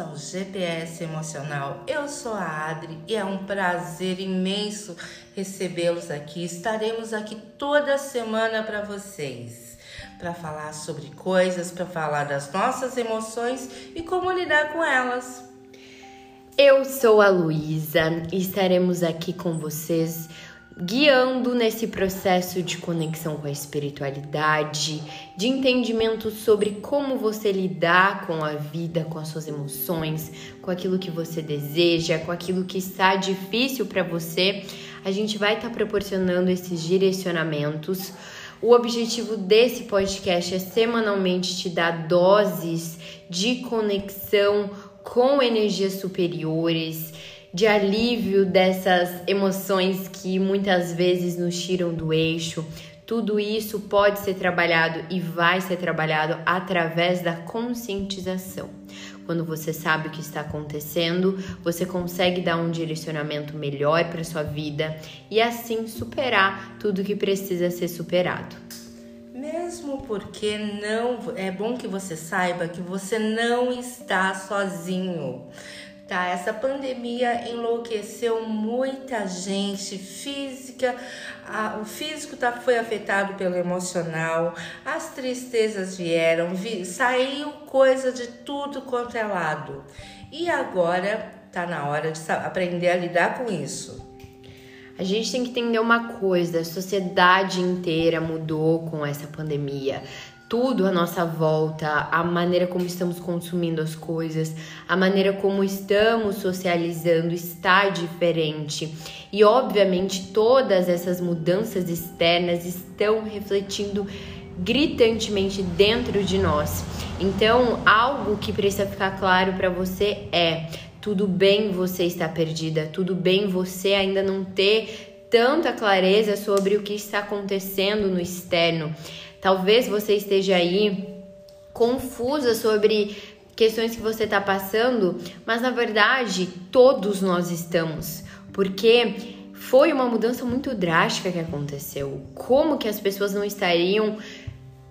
ao GPS Emocional. Eu sou a Adri e é um prazer imenso recebê-los aqui. Estaremos aqui toda semana para vocês, para falar sobre coisas, para falar das nossas emoções e como lidar com elas. Eu sou a Luísa e estaremos aqui com vocês guiando nesse processo de conexão com a espiritualidade, de entendimento sobre como você lidar com a vida, com as suas emoções, com aquilo que você deseja, com aquilo que está difícil para você. A gente vai estar tá proporcionando esses direcionamentos. O objetivo desse podcast é semanalmente te dar doses de conexão com energias superiores de alívio dessas emoções que muitas vezes nos tiram do eixo. Tudo isso pode ser trabalhado e vai ser trabalhado através da conscientização. Quando você sabe o que está acontecendo, você consegue dar um direcionamento melhor para sua vida e assim superar tudo que precisa ser superado. Mesmo porque não é bom que você saiba que você não está sozinho tá? Essa pandemia enlouqueceu muita gente física, a, o físico tá, foi afetado pelo emocional, as tristezas vieram, vi, saiu coisa de tudo quanto é lado. E agora tá na hora de aprender a lidar com isso. A gente tem que entender uma coisa: a sociedade inteira mudou com essa pandemia tudo à nossa volta, a maneira como estamos consumindo as coisas, a maneira como estamos socializando está diferente. E obviamente todas essas mudanças externas estão refletindo gritantemente dentro de nós. Então, algo que precisa ficar claro para você é: tudo bem você estar perdida, tudo bem você ainda não ter tanta clareza sobre o que está acontecendo no externo. Talvez você esteja aí confusa sobre questões que você está passando, mas na verdade todos nós estamos, porque foi uma mudança muito drástica que aconteceu. Como que as pessoas não estariam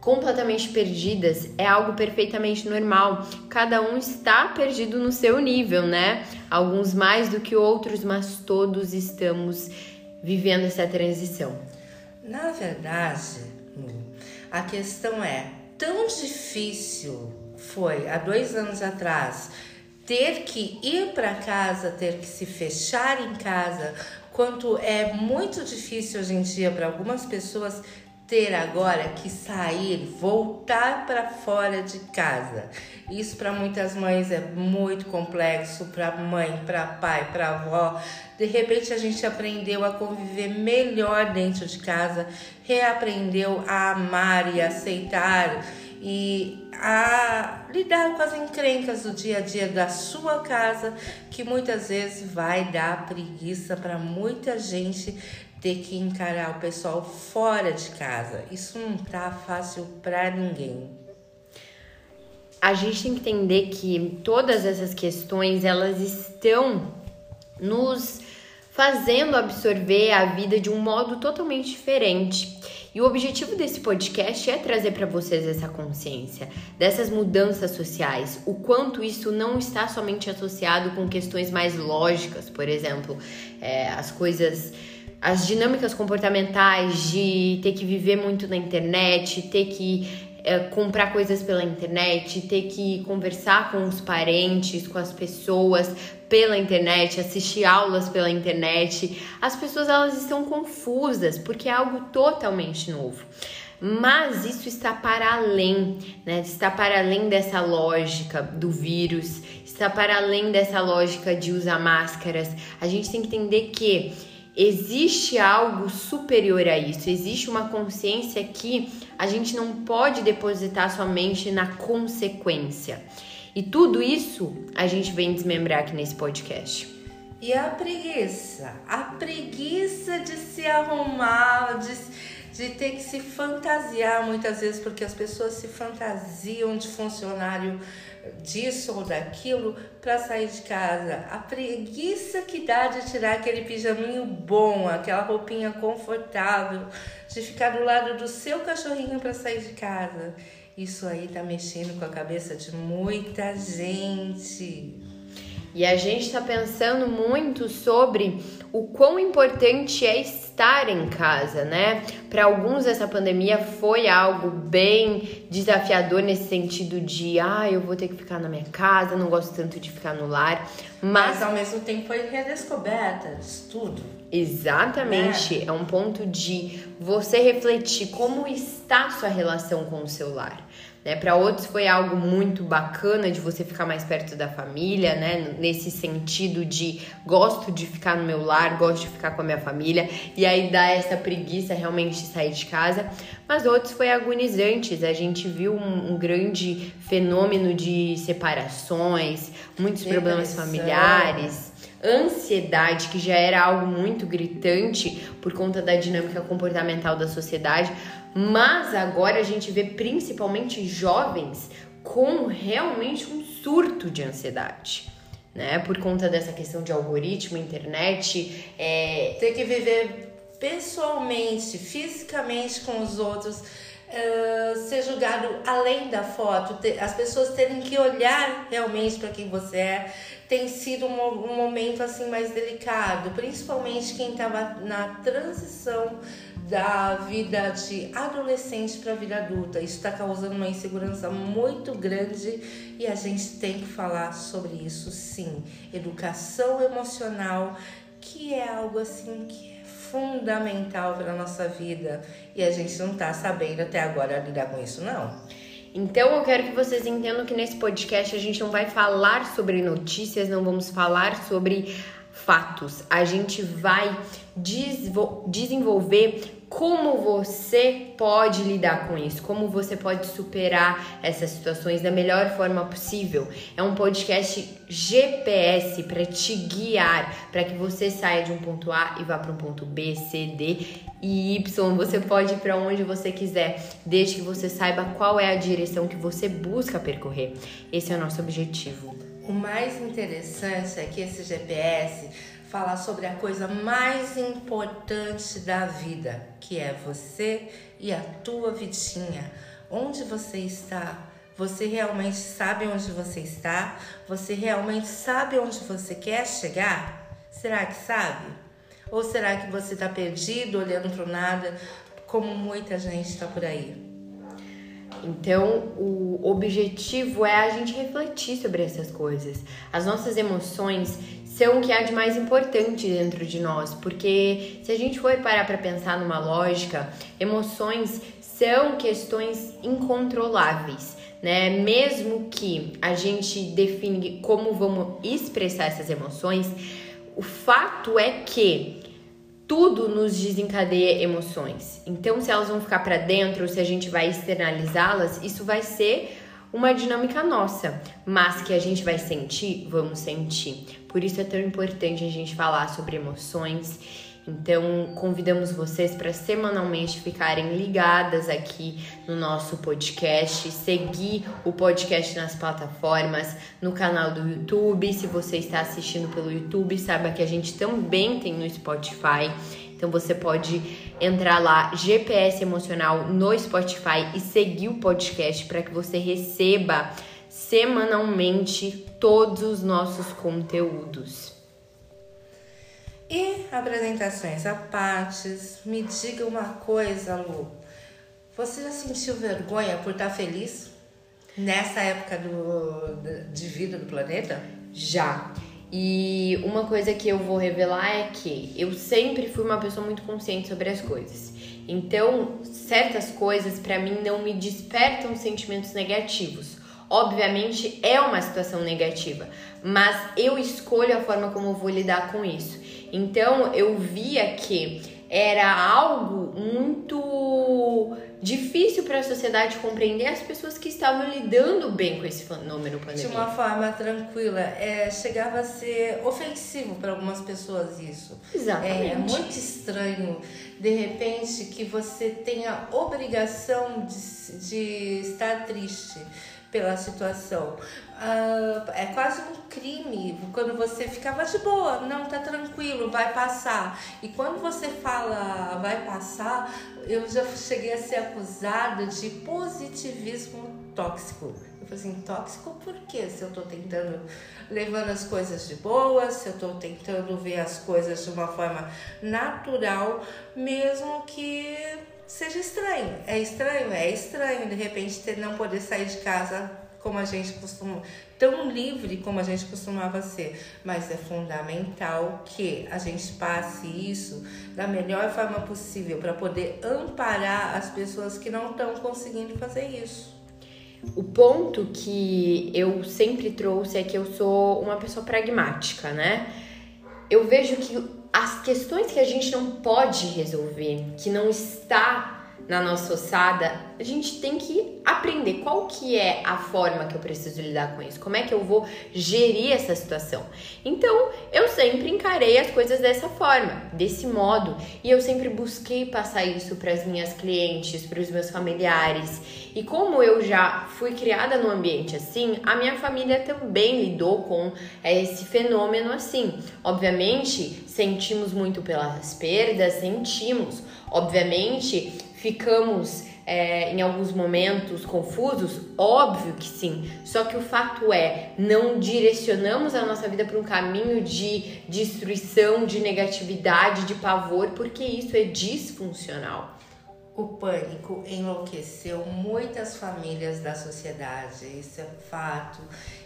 completamente perdidas é algo perfeitamente normal. Cada um está perdido no seu nível, né? Alguns mais do que outros, mas todos estamos vivendo essa transição. Na verdade, a questão é: tão difícil foi há dois anos atrás ter que ir para casa, ter que se fechar em casa, quanto é muito difícil hoje em dia para algumas pessoas ter agora que sair, voltar para fora de casa. Isso para muitas mães é muito complexo, para mãe, para pai, para avó. De repente a gente aprendeu a conviver melhor dentro de casa, reaprendeu a amar e aceitar e a lidar com as encrencas do dia a dia da sua casa, que muitas vezes vai dar preguiça para muita gente ter que encarar o pessoal fora de casa. Isso não tá fácil para ninguém. A gente tem que entender que todas essas questões elas estão nos fazendo absorver a vida de um modo totalmente diferente. E o objetivo desse podcast é trazer para vocês essa consciência dessas mudanças sociais, o quanto isso não está somente associado com questões mais lógicas, por exemplo, é, as coisas as dinâmicas comportamentais de ter que viver muito na internet, ter que é, comprar coisas pela internet, ter que conversar com os parentes, com as pessoas pela internet, assistir aulas pela internet. As pessoas elas estão confusas porque é algo totalmente novo. Mas isso está para além, né? Está para além dessa lógica do vírus, está para além dessa lógica de usar máscaras. A gente tem que entender que existe algo superior a isso, existe uma consciência que a gente não pode depositar somente na consequência. E tudo isso a gente vem desmembrar aqui nesse podcast. E a preguiça? A preguiça de se arrumar, de, de ter que se fantasiar muitas vezes, porque as pessoas se fantasiam de funcionário disso ou daquilo para sair de casa. A preguiça que dá de tirar aquele pijaminho bom, aquela roupinha confortável, de ficar do lado do seu cachorrinho para sair de casa. Isso aí tá mexendo com a cabeça de muita gente. E a gente está pensando muito sobre o quão importante é estar em casa, né? Para alguns essa pandemia foi algo bem desafiador nesse sentido de, ah, eu vou ter que ficar na minha casa, não gosto tanto de ficar no lar, mas, mas ao mesmo tempo foi redescoberta de tudo. Exatamente, é. é um ponto de você refletir como está sua relação com o seu lar. Né? Para outros foi algo muito bacana de você ficar mais perto da família, né? Nesse sentido de gosto de ficar no meu lar, gosto de ficar com a minha família, e aí dá essa preguiça realmente de sair de casa. Mas outros foi agonizantes. A gente viu um, um grande fenômeno de separações, muitos Depressão. problemas familiares ansiedade, que já era algo muito gritante por conta da dinâmica comportamental da sociedade, mas agora a gente vê principalmente jovens com realmente um surto de ansiedade. Né? Por conta dessa questão de algoritmo, internet. É... Ter que viver pessoalmente, fisicamente com os outros, uh, ser julgado além da foto, ter, as pessoas terem que olhar realmente para quem você é, tem sido um, um momento assim mais delicado, principalmente quem estava na transição da vida de adolescente para a vida adulta. Isso está causando uma insegurança muito grande e a gente tem que falar sobre isso sim. Educação emocional, que é algo assim que é fundamental para a nossa vida e a gente não está sabendo até agora lidar com isso, não. Então eu quero que vocês entendam que nesse podcast a gente não vai falar sobre notícias, não vamos falar sobre fatos. A gente vai desenvolver como você pode lidar com isso, como você pode superar essas situações da melhor forma possível. É um podcast GPS para te guiar, para que você saia de um ponto A e vá para um ponto B, C, D e Y. Você pode ir para onde você quiser, desde que você saiba qual é a direção que você busca percorrer. Esse é o nosso objetivo. O mais interessante é que esse GPS falar sobre a coisa mais importante da vida, que é você e a tua vidinha. Onde você está? Você realmente sabe onde você está? Você realmente sabe onde você quer chegar? Será que sabe? Ou será que você está perdido, olhando para nada, como muita gente está por aí? Então, o objetivo é a gente refletir sobre essas coisas. As nossas emoções são o que há de mais importante dentro de nós, porque se a gente for parar para pensar numa lógica, emoções são questões incontroláveis, né? Mesmo que a gente define como vamos expressar essas emoções, o fato é que tudo nos desencadeia emoções. Então, se elas vão ficar para dentro, se a gente vai externalizá-las, isso vai ser uma dinâmica nossa, mas que a gente vai sentir, vamos sentir. Por isso é tão importante a gente falar sobre emoções. Então, convidamos vocês para semanalmente ficarem ligadas aqui no nosso podcast, seguir o podcast nas plataformas, no canal do YouTube. Se você está assistindo pelo YouTube, saiba que a gente também tem no Spotify. Então você pode entrar lá, GPS Emocional, no Spotify e seguir o podcast para que você receba semanalmente todos os nossos conteúdos. E apresentações a partes, me diga uma coisa, Lu. Você já sentiu vergonha por estar feliz nessa época do, de vida do planeta? Já. E uma coisa que eu vou revelar é que eu sempre fui uma pessoa muito consciente sobre as coisas. Então, certas coisas para mim não me despertam sentimentos negativos. Obviamente é uma situação negativa, mas eu escolho a forma como eu vou lidar com isso. Então, eu via que era algo muito difícil para a sociedade compreender as pessoas que estavam lidando bem com esse fenômeno pandemia. De uma forma tranquila, é, chegava a ser ofensivo para algumas pessoas isso. Exatamente. É, é muito estranho de repente que você tenha obrigação de, de estar triste pela situação. Uh, é quase um crime quando você ficava de boa, não, tá tranquilo, vai passar. E quando você fala vai passar, eu já cheguei a ser acusada de positivismo tóxico. Eu falei assim, tóxico por quê? Se eu tô tentando levando as coisas de boa, se eu tô tentando ver as coisas de uma forma natural, mesmo que seja estranho. É estranho? É estranho de repente ter, não poder sair de casa como a gente costuma, tão livre como a gente costumava ser, mas é fundamental que a gente passe isso da melhor forma possível para poder amparar as pessoas que não estão conseguindo fazer isso. O ponto que eu sempre trouxe é que eu sou uma pessoa pragmática, né? Eu vejo que as questões que a gente não pode resolver, que não está na nossa ossada, a gente tem que aprender qual que é a forma que eu preciso lidar com isso, como é que eu vou gerir essa situação. Então, eu sempre encarei as coisas dessa forma, desse modo, e eu sempre busquei passar isso para as minhas clientes, para os meus familiares. E como eu já fui criada num ambiente assim, a minha família também lidou com esse fenômeno assim. Obviamente, sentimos muito pelas perdas, sentimos. Obviamente, ficamos é, em alguns momentos confusos? Óbvio que sim. Só que o fato é, não direcionamos a nossa vida para um caminho de destruição, de negatividade, de pavor, porque isso é disfuncional. O pânico enlouqueceu muitas famílias da sociedade, isso é fato.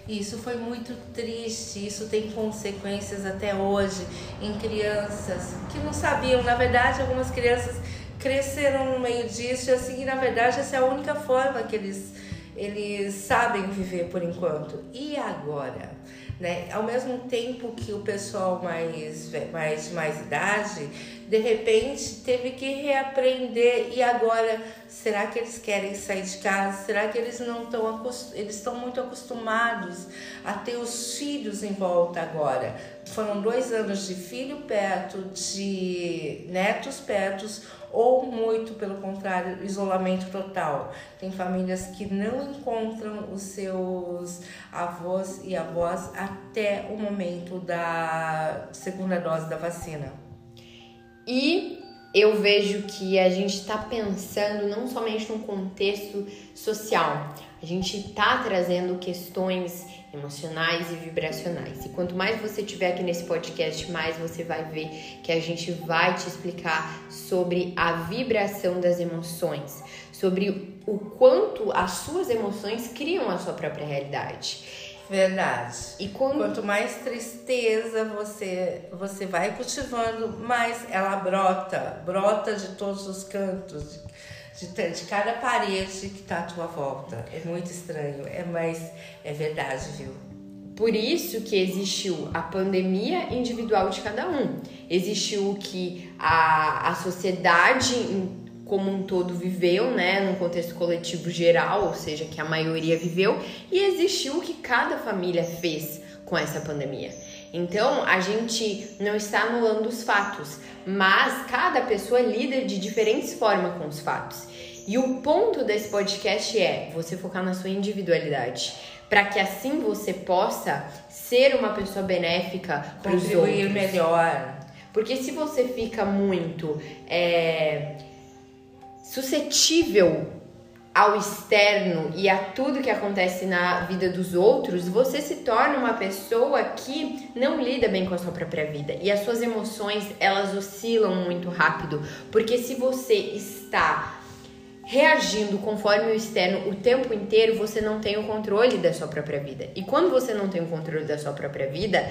Isso foi muito triste, isso tem consequências até hoje em crianças que não sabiam. Na verdade, algumas crianças cresceram no meio disso e assim, na verdade essa é a única forma que eles eles sabem viver por enquanto. E agora? Né? Ao mesmo tempo que o pessoal mais, mais de mais idade, de repente teve que reaprender e agora será que eles querem sair de casa? Será que eles não estão eles estão muito acostumados a ter os filhos em volta agora? Foram dois anos de filho perto, de netos perto ou muito pelo contrário, isolamento total. Tem famílias que não encontram os seus avós e avós até o momento da segunda dose da vacina. E eu vejo que a gente está pensando não somente num contexto social, a gente está trazendo questões emocionais e vibracionais. E quanto mais você tiver aqui nesse podcast, mais você vai ver que a gente vai te explicar sobre a vibração das emoções, sobre o quanto as suas emoções criam a sua própria realidade. Verdade. E quanto mais tristeza você você vai cultivando, mais ela brota, brota de todos os cantos, de, de, de cada parede que está à tua volta. É muito estranho, é mas é verdade, viu? Por isso que existiu a pandemia individual de cada um. Existiu o que a, a sociedade como um todo viveu, né, num contexto coletivo geral, ou seja, que a maioria viveu, e existiu o que cada família fez com essa pandemia. Então, a gente não está anulando os fatos, mas cada pessoa lida de diferentes formas com os fatos. E o ponto desse podcast é você focar na sua individualidade, para que assim você possa ser uma pessoa benéfica para os outros. melhor. Porque se você fica muito é, suscetível ao externo e a tudo que acontece na vida dos outros, você se torna uma pessoa que não lida bem com a sua própria vida. E as suas emoções, elas oscilam muito rápido, porque se você está reagindo conforme o externo o tempo inteiro, você não tem o controle da sua própria vida. E quando você não tem o controle da sua própria vida,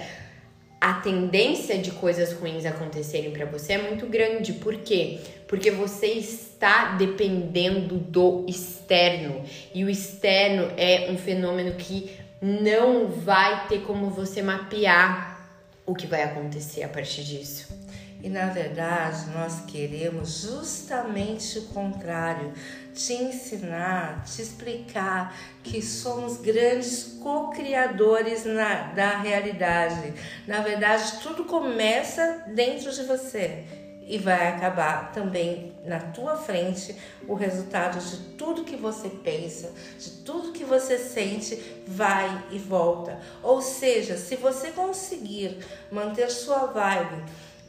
a tendência de coisas ruins acontecerem para você é muito grande. Por quê? Porque você está dependendo do externo. E o externo é um fenômeno que não vai ter como você mapear o que vai acontecer a partir disso. E na verdade, nós queremos justamente o contrário te ensinar, te explicar que somos grandes co-criadores da realidade. Na verdade, tudo começa dentro de você. e vai acabar também na tua frente o resultado de tudo que você pensa, de tudo que você sente, vai e volta. Ou seja, se você conseguir manter sua vibe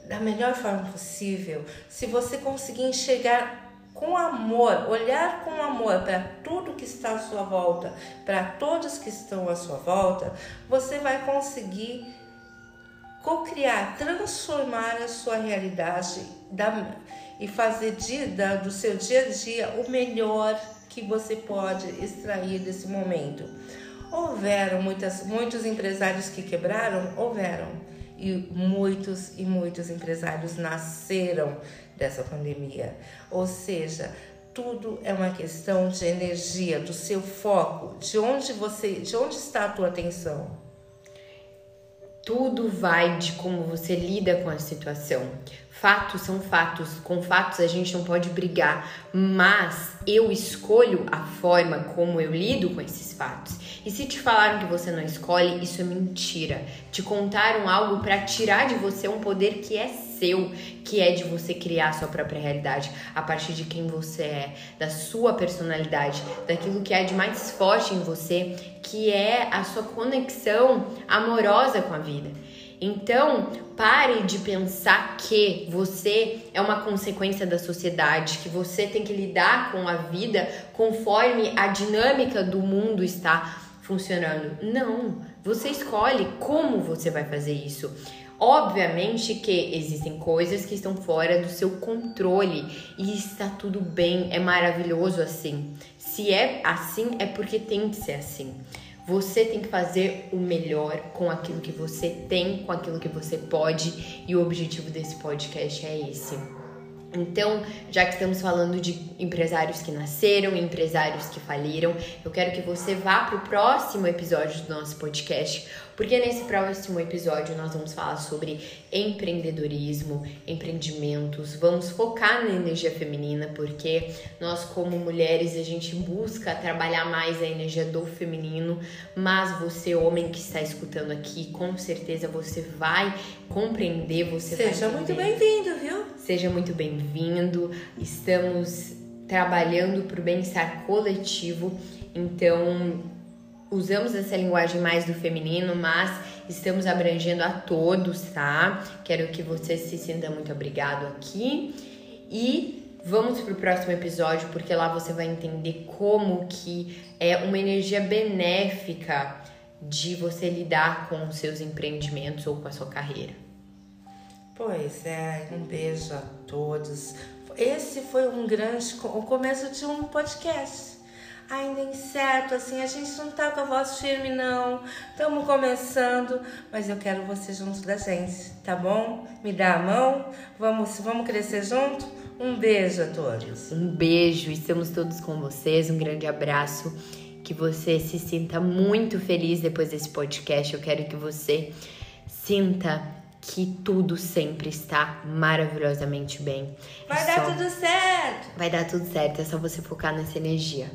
da melhor forma possível, se você conseguir enxergar com amor, olhar com amor para tudo que está à sua volta, para todos que estão à sua volta, você vai conseguir co-criar, transformar a sua realidade da, e fazer de, da, do seu dia a dia o melhor que você pode extrair desse momento. Houveram muitas, muitos empresários que quebraram? Houveram. E muitos e muitos empresários nasceram dessa pandemia. Ou seja, tudo é uma questão de energia, do seu foco, de onde você, de onde está a tua atenção. Tudo vai de como você lida com a situação. Fatos são fatos, com fatos a gente não pode brigar, mas eu escolho a forma como eu lido com esses fatos. E se te falaram que você não escolhe, isso é mentira. Te contaram algo para tirar de você um poder que é seu, que é de você criar a sua própria realidade a partir de quem você é, da sua personalidade, daquilo que é de mais forte em você, que é a sua conexão amorosa com a vida. Então, pare de pensar que você é uma consequência da sociedade, que você tem que lidar com a vida conforme a dinâmica do mundo está funcionando. Não, você escolhe como você vai fazer isso. Obviamente que existem coisas que estão fora do seu controle e está tudo bem, é maravilhoso assim. Se é assim, é porque tem que ser assim. Você tem que fazer o melhor com aquilo que você tem, com aquilo que você pode, e o objetivo desse podcast é esse. Então, já que estamos falando de empresários que nasceram, empresários que faliram, eu quero que você vá para o próximo episódio do nosso podcast, porque nesse próximo episódio nós vamos falar sobre empreendedorismo, empreendimentos, vamos focar na energia feminina, porque nós como mulheres a gente busca trabalhar mais a energia do feminino, mas você homem que está escutando aqui, com certeza você vai compreender, você Seja vai muito bem-vindo, viu? Seja muito bem-vindo. Estamos trabalhando para o bem-estar coletivo, então usamos essa linguagem mais do feminino, mas estamos abrangendo a todos, tá? Quero que você se sinta muito obrigado aqui e vamos pro próximo episódio porque lá você vai entender como que é uma energia benéfica de você lidar com os seus empreendimentos ou com a sua carreira. Pois é, um beijo a todos. Esse foi um grande o começo de um podcast ainda incerto, assim, a gente não tá com a voz firme, não. Estamos começando, mas eu quero você junto da gente, tá bom? Me dá a mão, vamos, vamos crescer junto? Um beijo a todos. Um beijo, estamos todos com vocês, um grande abraço. Que você se sinta muito feliz depois desse podcast. Eu quero que você sinta que tudo sempre está maravilhosamente bem. Vai é dar só... tudo certo! Vai dar tudo certo, é só você focar nessa energia.